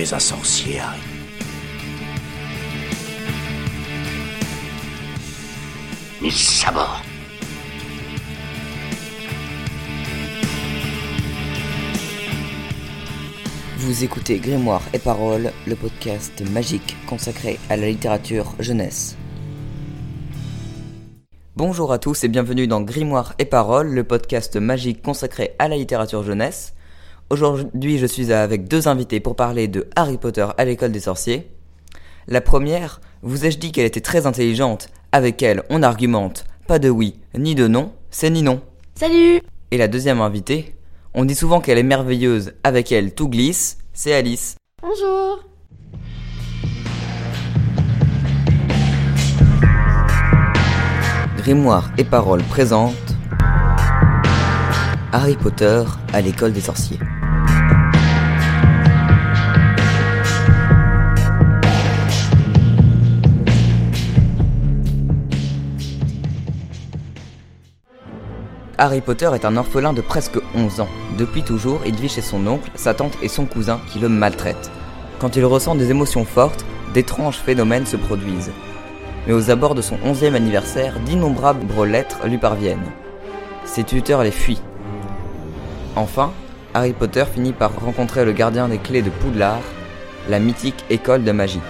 Un sorcier. Vous écoutez Grimoire et Paroles, le podcast magique consacré à la littérature jeunesse. Bonjour à tous et bienvenue dans Grimoire et Paroles, le podcast magique consacré à la littérature jeunesse. Aujourd'hui, je suis avec deux invités pour parler de Harry Potter à l'école des sorciers. La première, vous ai-je dit qu'elle était très intelligente Avec elle, on argumente. Pas de oui, ni de non, c'est ni non. Salut Et la deuxième invitée, on dit souvent qu'elle est merveilleuse. Avec elle, tout glisse, c'est Alice. Bonjour Grimoire et Paroles présente Harry Potter à l'école des sorciers. Harry Potter est un orphelin de presque 11 ans. Depuis toujours, il vit chez son oncle, sa tante et son cousin qui le maltraitent. Quand il ressent des émotions fortes, d'étranges phénomènes se produisent. Mais aux abords de son 11e anniversaire, d'innombrables lettres lui parviennent. Ses tuteurs les fuient. Enfin, Harry Potter finit par rencontrer le gardien des clés de Poudlard, la mythique école de magie.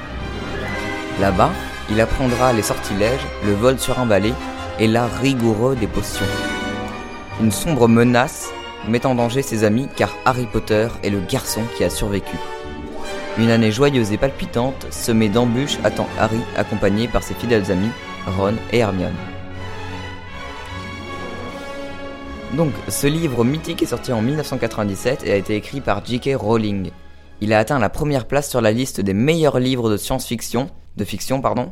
Là-bas, il apprendra les sortilèges, le vol sur un balai et l'art rigoureux des potions. Une sombre menace met en danger ses amis car Harry Potter est le garçon qui a survécu. Une année joyeuse et palpitante, semée d'embûches, attend Harry accompagné par ses fidèles amis Ron et Hermione. Donc, ce livre mythique est sorti en 1997 et a été écrit par J.K. Rowling. Il a atteint la première place sur la liste des meilleurs livres de science-fiction, de fiction pardon,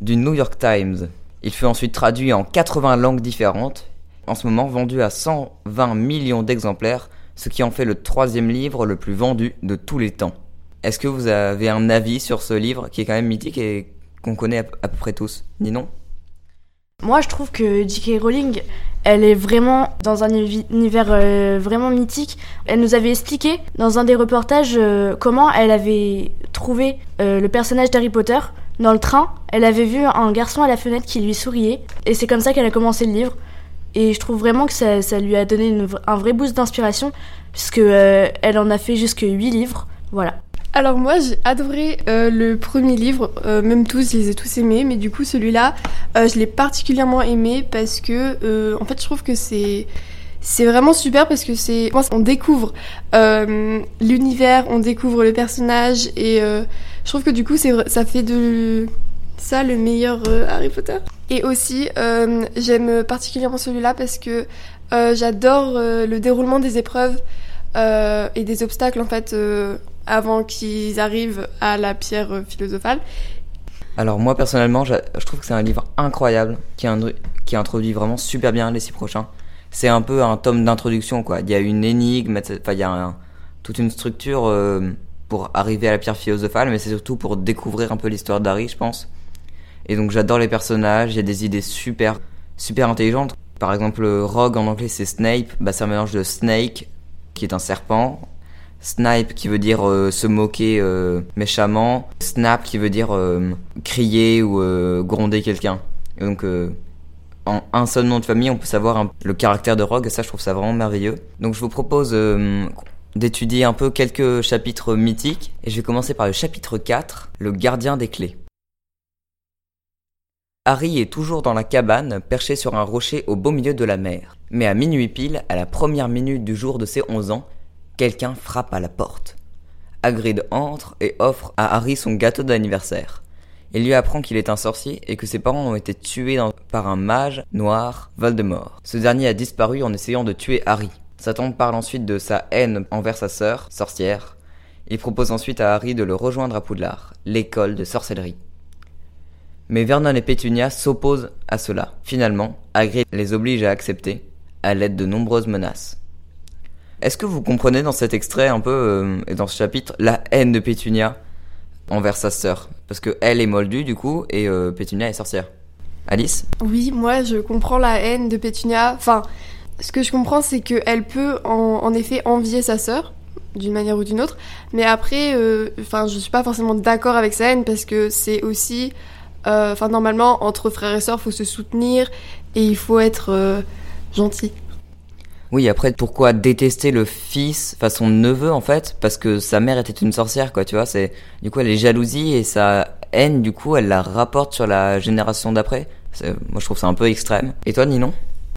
du New York Times. Il fut ensuite traduit en 80 langues différentes, en ce moment vendu à 120 millions d'exemplaires, ce qui en fait le troisième livre le plus vendu de tous les temps. Est-ce que vous avez un avis sur ce livre qui est quand même mythique et qu'on connaît à peu près tous Ni non? Moi, je trouve que J.K. Rowling, elle est vraiment dans un univers euh, vraiment mythique. Elle nous avait expliqué dans un des reportages euh, comment elle avait trouvé euh, le personnage d'Harry Potter dans le train. Elle avait vu un garçon à la fenêtre qui lui souriait et c'est comme ça qu'elle a commencé le livre. Et je trouve vraiment que ça, ça lui a donné un vrai boost d'inspiration puisque elle en a fait jusque 8 livres. Voilà. Alors moi j'ai adoré euh, le premier livre, euh, même tous, je les ai tous aimés, mais du coup celui-là, euh, je l'ai particulièrement aimé parce que en fait je trouve que c'est c'est vraiment super parce que c'est on découvre l'univers, on découvre le personnage et je trouve que du coup ça fait de ça le meilleur Harry Potter. Et aussi j'aime particulièrement celui-là parce que j'adore le déroulement des épreuves et des obstacles en fait avant qu'ils arrivent à la pierre philosophale. Alors moi personnellement, je, trouve que c'est un livre incroyable qui, qui introduit vraiment super bien les six prochains. C'est un peu un tome d'introduction quoi. Il y a une énigme, enfin il y a toute une structure euh, pour arriver à la pierre philosophale, mais c'est surtout pour découvrir un peu l'histoire d'Harry, je pense. Et donc j'adore les personnages, il y a des idées super super intelligentes. Par exemple, Rogue en anglais c'est Snape, bah c'est un mélange de Snake qui est un serpent Snipe qui veut dire euh, se moquer euh, méchamment, snap qui veut dire euh, crier ou gronder quelqu'un. donc en un seul nom de famille, on peut savoir le caractère de Rogue et ça je trouve ça vraiment merveilleux. Donc je vous propose d'étudier un peu quelques chapitres mythiques et je vais commencer par le chapitre 4, le gardien des clés. Harry est toujours dans la cabane, perché sur un rocher au beau milieu de la mer. Mais à minuit pile, à la première minute du jour de ses 11 ans, Quelqu'un frappe à la porte. Hagrid entre et offre à Harry son gâteau d'anniversaire. Il lui apprend qu'il est un sorcier et que ses parents ont été tués par un mage noir, Voldemort. Ce dernier a disparu en essayant de tuer Harry. Sa tante parle ensuite de sa haine envers sa sœur, sorcière. Il propose ensuite à Harry de le rejoindre à Poudlard, l'école de sorcellerie. Mais Vernon et Pétunia s'opposent à cela. Finalement, Hagrid les oblige à accepter, à l'aide de nombreuses menaces. Est-ce que vous comprenez dans cet extrait un peu, euh, et dans ce chapitre, la haine de Pétunia envers sa sœur? Parce que elle est moldue du coup, et euh, Pétunia est sorcière. Alice? Oui, moi je comprends la haine de Pétunia. Enfin, ce que je comprends c'est qu'elle peut en, effet envier sa sœur, d'une manière ou d'une autre. Mais après, euh, enfin, je suis pas forcément d'accord avec sa haine parce que c'est aussi, euh, enfin, normalement, entre frères et sœurs, faut se soutenir et il faut être euh, gentil. Oui, après, pourquoi détester le fils, enfin son neveu en fait, parce que sa mère était une sorcière, quoi, tu vois, c'est, du coup, elle est jalousie et sa haine, du coup, elle la rapporte sur la génération d'après. C'est- Moi, je trouve ça un peu extrême. Et toi, Ninon?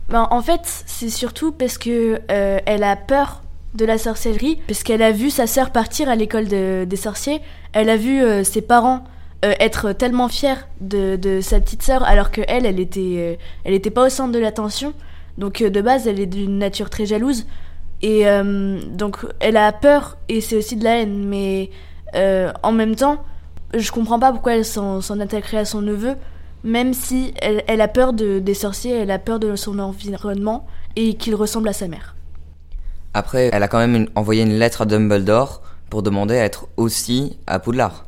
Ben, en fait, c'est surtout parce que euh, elle a peur de la sorcellerie, parce qu'elle a vu sa sœur partir à l'école de- des sorciers. Elle a vu euh, ses parents euh, être tellement fiers de, sa petite sœur, alors que elle, elle était, euh, elle était pas au centre de l'attention. Donc euh, de base, elle est d'une nature très jalouse. Et donc elle a peur et c'est aussi de la haine. Mais en même temps, je comprends pas pourquoi elle s'en attaquerait à son neveu, même si elle, a peur de, des sorciers, elle a peur de son environnement et qu'il ressemble à sa mère. Après, elle a quand même envoyé une lettre à Dumbledore pour demander à être aussi à Poudlard.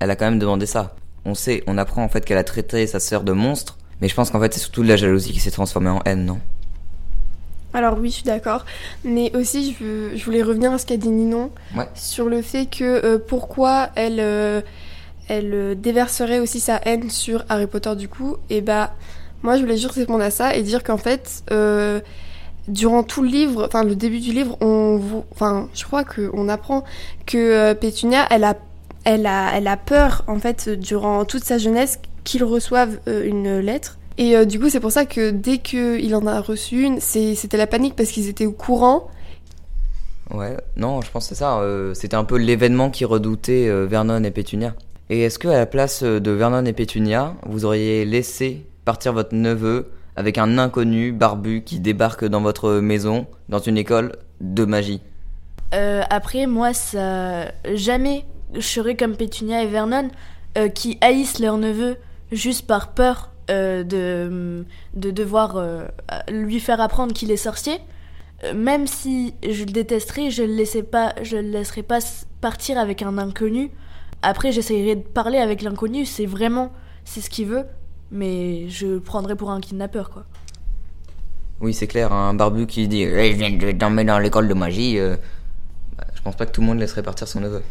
Elle a quand même demandé ça. On sait, on apprend en fait qu'elle a traité sa sœur de monstre, mais je pense qu'en fait c'est surtout de la jalousie qui s'est transformée en haine, non? Alors oui, je suis d'accord. Mais aussi, je, veux- je voulais revenir à ce qu'a dit Ninon Ouais. sur le fait que euh, pourquoi elle, euh, elle euh, déverserait aussi sa haine sur Harry Potter du coup. Et bah, moi, je voulais juste répondre à ça et dire qu'en fait, durant tout le livre, enfin le début du livre, on, enfin, je crois qu'on apprend que Pétunia, elle a, elle a, elle a peur en fait durant toute sa jeunesse qu'il reçoive euh, une lettre. Et euh, du coup, c'est pour ça que dès qu'il en a reçu une, c'était la panique parce qu'ils étaient au courant. Ouais, non, je pense que c'est ça. euh, C'était un peu l'événement qui redoutait euh, Vernon et Pétunia. Et est-ce que à la place de Vernon et Pétunia, vous auriez laissé partir votre neveu avec un inconnu barbu qui débarque dans votre maison, dans une école de magie? Euh, après, moi, ça. Jamais serais comme Pétunia et Vernon euh, qui haïssent leur neveu juste par peur euh, de, de devoir euh, lui faire apprendre qu'il est sorcier. Même si je le détesterais, je le le laisserais pas partir avec un inconnu. Après, j'essayerai de parler avec l'inconnu, c'est vraiment, c'est ce qu'il veut, mais je le prendrais pour un kidnappeur, quoi. Oui, c'est clair, un barbu qui dit Eh, Je viens de t'emmener dans l'école de magie. bah, je pense pas que tout le monde laisserait partir son neveu.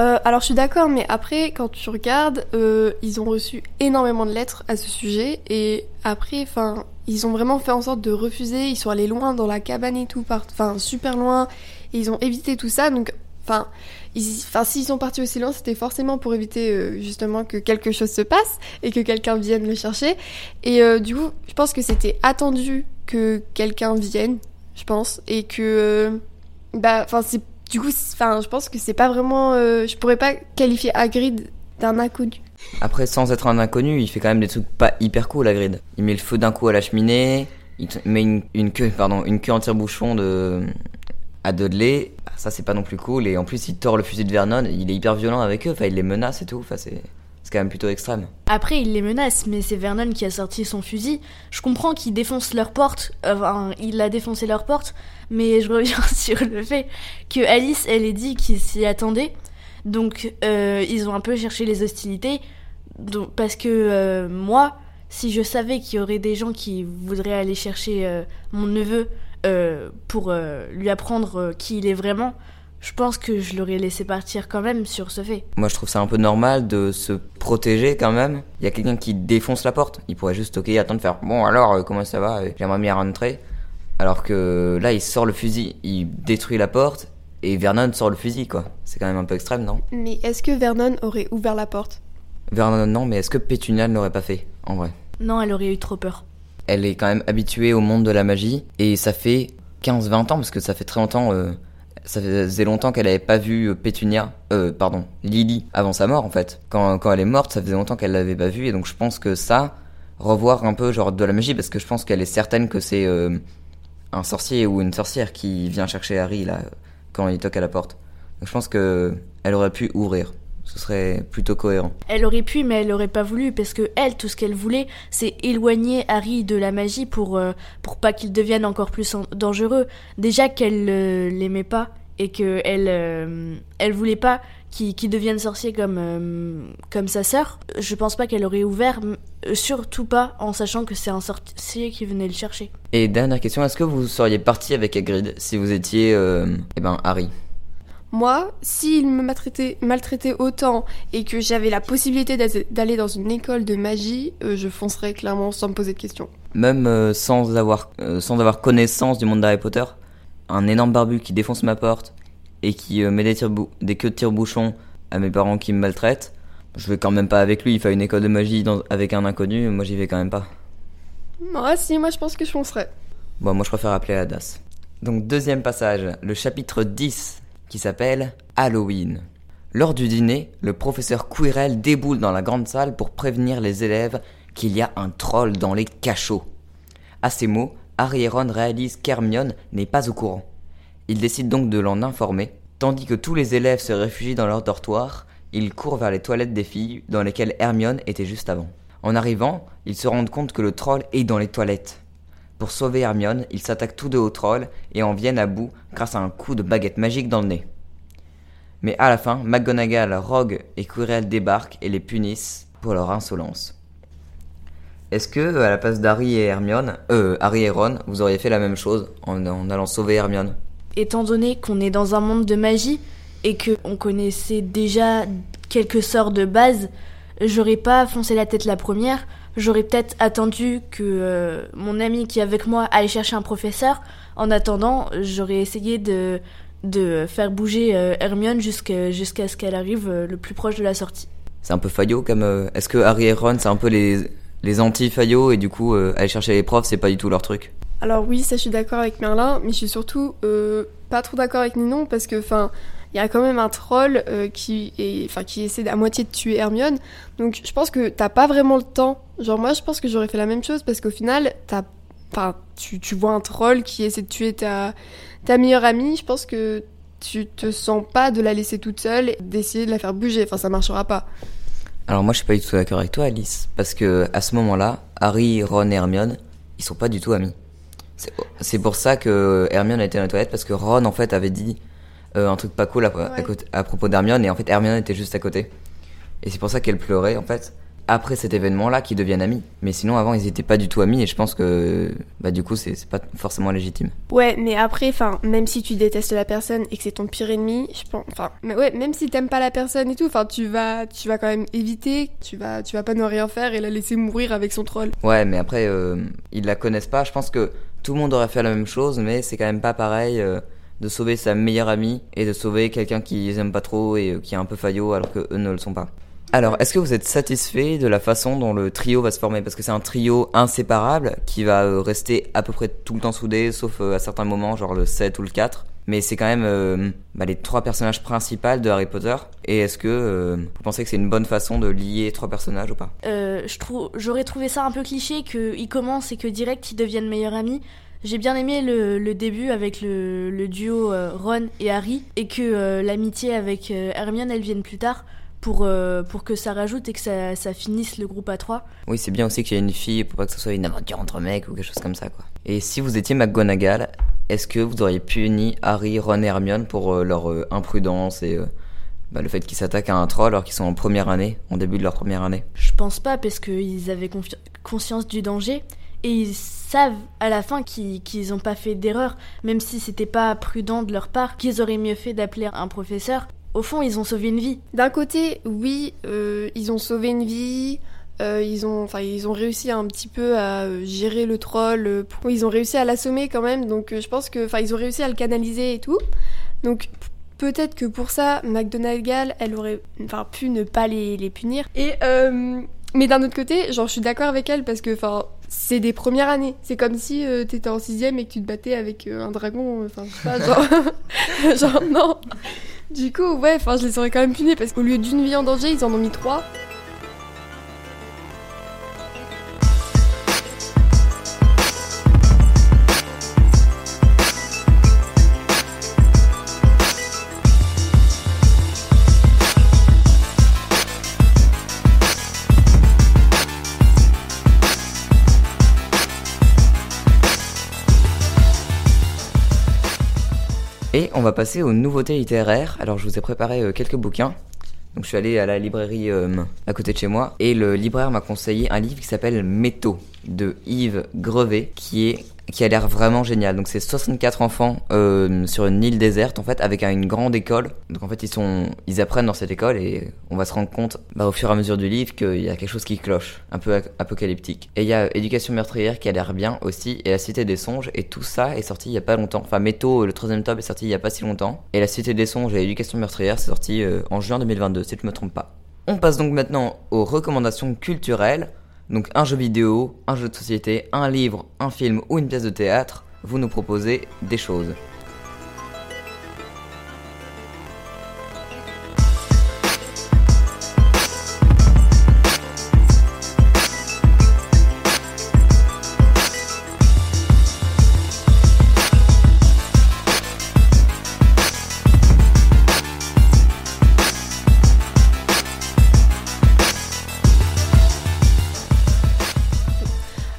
Euh, alors je suis d'accord, mais après, quand tu regardes, euh, ils ont reçu énormément de lettres à ce sujet, et après, enfin, ils ont vraiment fait en sorte de refuser, ils sont allés loin dans la cabane et tout, enfin, super loin, et ils ont évité tout ça, donc, enfin, enfin, s'ils sont partis aussi loin, c'était forcément pour éviter euh, justement que quelque chose se passe, et que quelqu'un vienne le chercher, et euh, du coup, je pense que c'était attendu que quelqu'un vienne, je pense, et que, euh, bah, enfin, c'est du coup, je pense que c'est pas vraiment. euh, je pourrais pas qualifier Hagrid d'un inconnu. Après, sans être un inconnu, il fait quand même des trucs pas hyper cool, Hagrid. Il met le feu d'un coup à la cheminée, il met une, une queue, pardon, une queue en tire-bouchon de à Dudley. Ah, Ça, c'est pas non plus cool. Et en plus, il tord le fusil de Vernon. Il est hyper violent avec eux. Enfin, il les menace et tout. Enfin, c'est c'est quand même plutôt extrême. Après, il les menace, mais c'est Vernon qui a sorti son fusil. Je comprends qu'il défonce leur porte, enfin, il a défoncé leur porte, mais je reviens sur le fait que Alice, elle est dit qu'il s'y attendait. Donc, euh, ils ont un peu cherché les hostilités. Parce que euh, moi, si je savais qu'il y aurait des gens qui voudraient aller chercher euh, mon neveu pour lui apprendre qui il est vraiment, je pense que je l'aurais laissé partir quand même sur ce fait. Moi, je trouve ça un peu normal de se protéger quand même. Il y a quelqu'un qui défonce la porte. Il pourrait juste toquer et attendre faire Bon, alors, euh, comment ça va Euh, J'aimerais bien rentrer. Alors que là, il sort le fusil, il détruit la porte et Vernon sort le fusil, quoi. C'est quand même un peu extrême, non? Mais est-ce que Vernon aurait ouvert la porte? Vernon, non, mais est-ce que Pétunia ne l'aurait pas fait, en vrai? Non, elle aurait eu trop peur. Elle est quand même habituée au monde de la magie et ça fait 15-20 ans, parce que ça fait très longtemps, euh, ça faisait longtemps qu'elle avait pas vu euh, Pétunia, euh, pardon, Lily avant sa mort en fait. Quand, quand elle est morte, ça faisait longtemps qu'elle l'avait pas vue et donc je pense que ça, revoir un peu genre de la magie, parce que je pense qu'elle est certaine que c'est euh, un sorcier ou une sorcière qui vient chercher Harry là quand il toque à la porte. Donc je pense que elle aurait pu ouvrir. Ce serait plutôt cohérent. Elle aurait pu, mais elle aurait pas voulu, parce que elle, tout ce qu'elle voulait, c'est éloigner Harry de la magie pour, euh, pour pas qu'il devienne encore plus en- dangereux. Déjà qu'elle euh, l'aimait pas et que elle, euh, elle voulait pas qu'il devienne sorcier comme, euh, comme sa sœur. Je pense pas qu'elle aurait ouvert, surtout pas en sachant que c'est un sorcier qui venait le chercher. Et dernière question, est-ce que vous seriez parti avec Hagrid si vous étiez, eh ben, Harry? Moi, s'il me maltraitait, maltraitait autant et que j'avais la possibilité d'a- d'aller dans une école de magie, euh, je foncerais clairement sans me poser de questions. Même euh, sans, avoir, euh, sans avoir connaissance du monde d'Harry Potter, un énorme barbu qui défonce ma porte et qui met des, des queues de tire-bouchon à mes parents qui me maltraitent, je vais quand même pas avec lui. Il fait une école de magie dans- avec un inconnu, moi j'y vais quand même pas. Moi, si, moi je pense que je foncerais. Bon, moi je préfère appeler à Das. Donc, deuxième passage, le chapitre 10, s'appelle Halloween. Lors du dîner, le professeur Quirrell déboule dans la grande salle pour prévenir les élèves qu'il y a un troll dans les cachots. À ces mots, Harry et Ron qu'Hermione n'est pas au courant. Ils décident donc de l'en informer. Tandis que tous les élèves se réfugient dans leur dortoir, ils courent vers les toilettes des filles dans lesquelles Hermione était juste avant. En arrivant, ils se rendent compte que le troll est dans les toilettes. Pour sauver Hermione, ils s'attaquent tous deux au troll et en viennent à bout grâce à un coup de baguette magique dans le nez. Mais à la fin, McGonagall, Rogue et Quirrell débarquent et les punissent pour leur insolence. Est-ce que, à la place d'Harry et Hermione, euh, Harry et Ron, vous auriez fait la même chose en, en allant sauver Hermione? Étant donné qu'on est dans un monde de magie et que on connaissait déjà quelques sorts de base, j'aurais pas foncé la tête la première. J'aurais peut-être attendu que euh, mon ami qui est avec moi aille chercher un professeur. En attendant, j'aurais essayé de, de faire bouger euh, Hermione jusqu'à jusqu'à ce qu'elle arrive euh, le plus proche de la sortie. C'est un peu faillot comme... euh, Est-ce que Harry et Ron, c'est un peu les, les anti-faillots et du coup, euh, aller chercher les profs, c'est pas du tout leur truc? Alors oui, ça je suis d'accord avec Merlin, mais je suis surtout euh, pas trop d'accord avec Ninon parce que, enfin, il y a quand même un troll euh, qui, enfin, qui essaie à moitié de tuer Hermione. Donc je pense que t'as pas vraiment le temps. Genre moi, je pense que j'aurais fait la même chose parce qu'au final, t'as, enfin, tu, tu vois un troll qui essaie de tuer ta, ta meilleure amie. Je pense que tu te sens pas de la laisser toute seule et d'essayer de la faire bouger. Enfin, ça marchera pas. Alors moi je suis pas du tout d'accord avec toi Alice, parce que à ce moment-là, Harry, Ron et Hermione, ils sont pas du tout amis. C'est- pour ça que Hermione a été dans la toilette, parce que Ron en fait avait dit euh, un truc pas cool à, à Ouais. côté- à propos d'Hermione, et en fait Hermione était juste à côté. Et c'est pour ça qu'elle pleurait en fait, après cet événement-là, qu'ils deviennent amis. Mais sinon avant ils étaient pas du tout amis, et je pense que bah du coup c'est c'est pas forcément légitime. Ouais, mais après, enfin, même si tu détestes la personne et que c'est ton pire ennemi, je pense, enfin, mais ouais, même si t'aimes pas la personne et tout, enfin, tu vas, tu vas quand même éviter, tu vas, tu vas pas ne rien faire et la laisser mourir avec son troll. Ouais, mais après, euh, ils la connaissent pas. Je pense que tout le monde aurait fait la même chose, mais c'est quand même pas pareil euh, de sauver sa meilleure amie et de sauver quelqu'un qu'ils aiment pas trop et euh, qui est un peu faillot alors que eux ne le sont pas. Alors, est-ce que vous êtes satisfait de la façon dont le trio va se former? Parce que c'est un trio inséparable qui va euh, rester à peu près tout le temps soudé, sauf euh, à certains moments, genre le 7 ou le 4. Mais c'est quand même bah, les trois personnages principaux de Harry Potter. Et est-ce que vous pensez que c'est une bonne façon de lier trois personnages ou pas? J'aurais trouvé ça un peu cliché qu'ils commencent et que direct ils deviennent meilleurs amis. J'ai bien aimé le, le début avec le, le duo euh, Ron et Harry et que euh, l'amitié avec euh, Hermione elle vienne plus tard pour, pour que ça rajoute et que ça, ça finisse le groupe à trois. Oui, c'est bien aussi qu'il y ait une fille pour pas que ce soit une aventure entre mecs ou quelque chose comme ça, quoi. Et si vous étiez McGonagall, est-ce que vous auriez puni Harry, Ron et Hermione pour euh, leur euh, imprudence et euh, bah, le fait qu'ils s'attaquent à un troll alors qu'ils sont en première année, en début de leur première année? Je pense pas parce qu'ils avaient conscience du danger et ils savent à la fin qu'ils qu'ils ont pas fait d'erreur, même si c'était pas prudent de leur part, qu'ils auraient mieux fait d'appeler un professeur. Au fond, ils ont sauvé une vie. D'un côté, oui, euh, ils ont sauvé une vie. euh, ils ont, ils ont réussi un petit peu à euh, gérer le troll. Ils ont réussi à l'assommer quand même. Donc, je pense que, enfin, ils ont réussi à le canaliser et tout. Donc, peut-être que pour ça, McDonald's, elle aurait, enfin, pu ne pas les, les punir. Et, mais d'un autre côté, genre, je suis d'accord avec elle parce que, enfin, c'est des premières années. C'est comme si euh, t'étais en sixième et que tu te battais avec euh, un dragon. euh, Enfin, genre, genre non. Du coup, ouais, enfin, je les aurais quand même punis parce qu'au lieu d'une vie en danger, ils en ont mis trois. Et on va passer aux nouveautés littéraires. Alors je vous ai préparé euh, quelques bouquins. Donc je suis allé à la librairie euh, à côté de chez moi et le libraire m'a conseillé un livre qui s'appelle Métaux. de Yves Grevet qui est qui a l'air vraiment génial. Donc c'est 64 enfants euh, sur une île déserte en fait avec une grande école. Donc en fait ils sont ils apprennent dans cette école et on va se rendre compte bah, au fur et à mesure du livre qu'il y a quelque chose qui cloche, un peu apocalyptique. Et il y a Éducation meurtrière qui a l'air bien aussi et La Cité des songes et tout ça est sorti il y a pas longtemps. Enfin Métaux le troisième tome est sorti il y a pas si longtemps et La Cité des songes et Éducation meurtrière c'est sorti euh, en juin 2022 si je me trompe pas. On passe donc maintenant aux recommandations culturelles. Donc un jeu vidéo, un jeu de société, un livre, un film ou une pièce de théâtre, vous nous proposez des choses.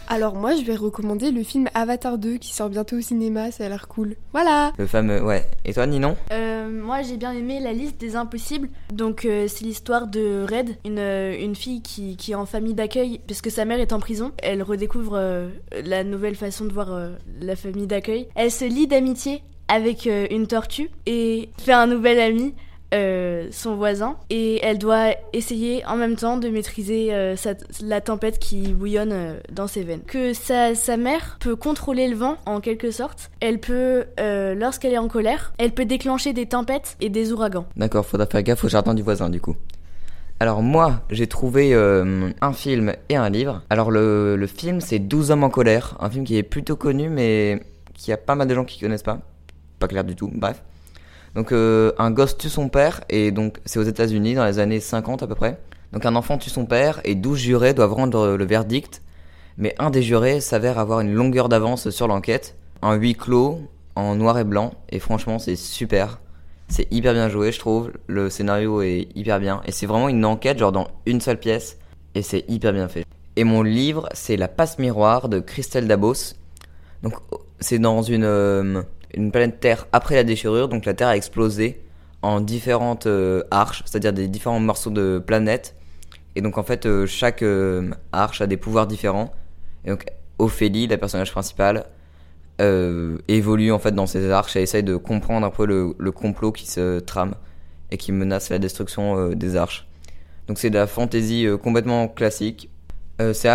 Alors moi, je vais recommander le film Avatar 2 qui sort bientôt au cinéma, ça a l'air cool. Voilà Le fameux, ouais. Et toi, Ninon? Euh, Moi, j'ai bien aimé La liste des impossibles. Donc, euh, c'est l'histoire de Red, une, euh, une fille qui, qui, est en famille d'accueil, puisque sa mère est en prison. Elle redécouvre la nouvelle façon de voir la famille d'accueil. Elle se lie d'amitié avec une tortue et fait un nouvel ami euh, son voisin et elle doit essayer en même temps de maîtriser euh, la tempête qui bouillonne euh, dans ses veines. Que sa, mère peut contrôler le vent en quelque sorte. Elle peut, lorsqu'elle est en colère, elle peut déclencher des tempêtes et des ouragans. D'accord, faudra faire gaffe au jardin du voisin du coup. Alors moi, j'ai trouvé un film et un livre. Alors le, le film, c'est 12 hommes en colère, un film qui est plutôt connu mais qui a pas mal de gens qui connaissent pas. Pas clair du tout, bref. Donc euh, un gosse tue son père, et donc c'est aux États-Unis dans les années 50 à peu près. Donc un enfant tue son père, et 12 jurés doivent rendre le verdict. Mais un des jurés s'avère avoir une longueur d'avance sur l'enquête. Un huis clos, en noir et blanc, et franchement c'est super. C'est hyper bien joué, je trouve. Le scénario est hyper bien. Et c'est vraiment une enquête, genre dans une seule pièce. Et c'est hyper bien fait. Et mon livre, c'est La passe miroir de Christelle Dabos. Donc, c'est dans une, euh, une planète Terre après la déchirure, donc la Terre a explosé en différentes euh, arches, c'est-à-dire des différents morceaux de planète. Et donc en fait, euh, chaque euh, arche a des pouvoirs différents. Et donc Ophélie, la personnage principale, évolue en fait dans ces arches et essaye de comprendre un peu le, complot qui se trame et qui menace la destruction des arches. Donc c'est de la fantaisie complètement classique. c'est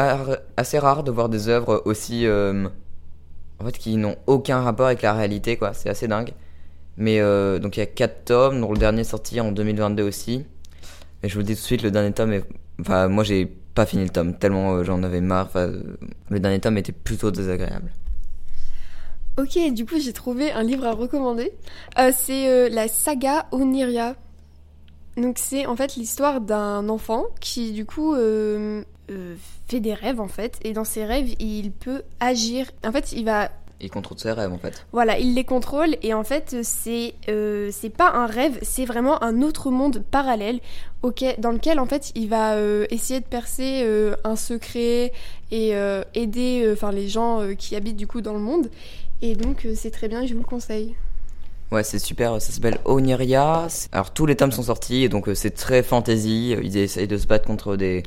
assez rare de voir des œuvres aussi en fait, qui n'ont aucun rapport avec la réalité, quoi. C'est assez dingue. Mais euh, donc il y a 4 tomes, dont le dernier est sorti en 2022 aussi. Mais je vous dis tout de suite, le dernier tome. Enfin, moi j'ai pas fini le tome, tellement euh, j'en avais marre. Enfin, le dernier tome était plutôt désagréable. Ok, du coup j'ai trouvé un livre à recommander. Euh, c'est la saga Oniria. Donc c'est en fait l'histoire d'un enfant qui du coup euh, fait des rêves en fait, et dans ses rêves, il peut agir. En fait, il va il contrôle ses rêves en fait. Voilà, il les contrôle et en fait c'est euh, c'est pas un rêve, c'est vraiment un autre monde parallèle dans lequel en fait il va euh, essayer de percer un secret et aider enfin les gens qui habitent du coup dans le monde et donc c'est très bien, je vous le conseille. Ouais, c'est super, ça s'appelle Oniria. Alors tous les tomes sont sortis donc c'est très fantasy, ils essayent de se battre contre des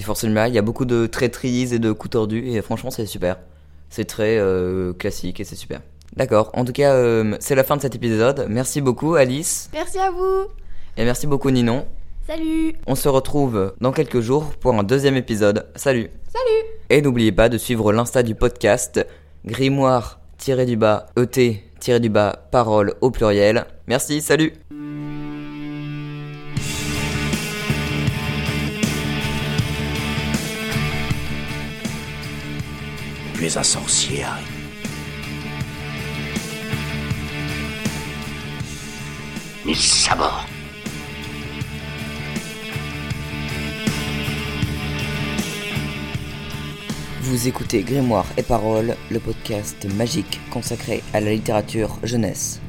il y a beaucoup de traîtrises et de coups tordus et franchement c'est super. C'est très euh, classique et c'est super. D'accord, en tout cas euh, c'est la fin de cet épisode. Merci beaucoup Alice. Merci à vous. Et merci beaucoup Ninon. Salut. On se retrouve dans quelques jours pour un deuxième épisode. Salut. Salut. Et n'oubliez pas de suivre l'insta du podcast grimoire-du-bas et-du-bas parole au pluriel. Merci, salut. Tu es un sorcier. Vous écoutez Grimoire et Paroles, le podcast magique consacré à la littérature jeunesse.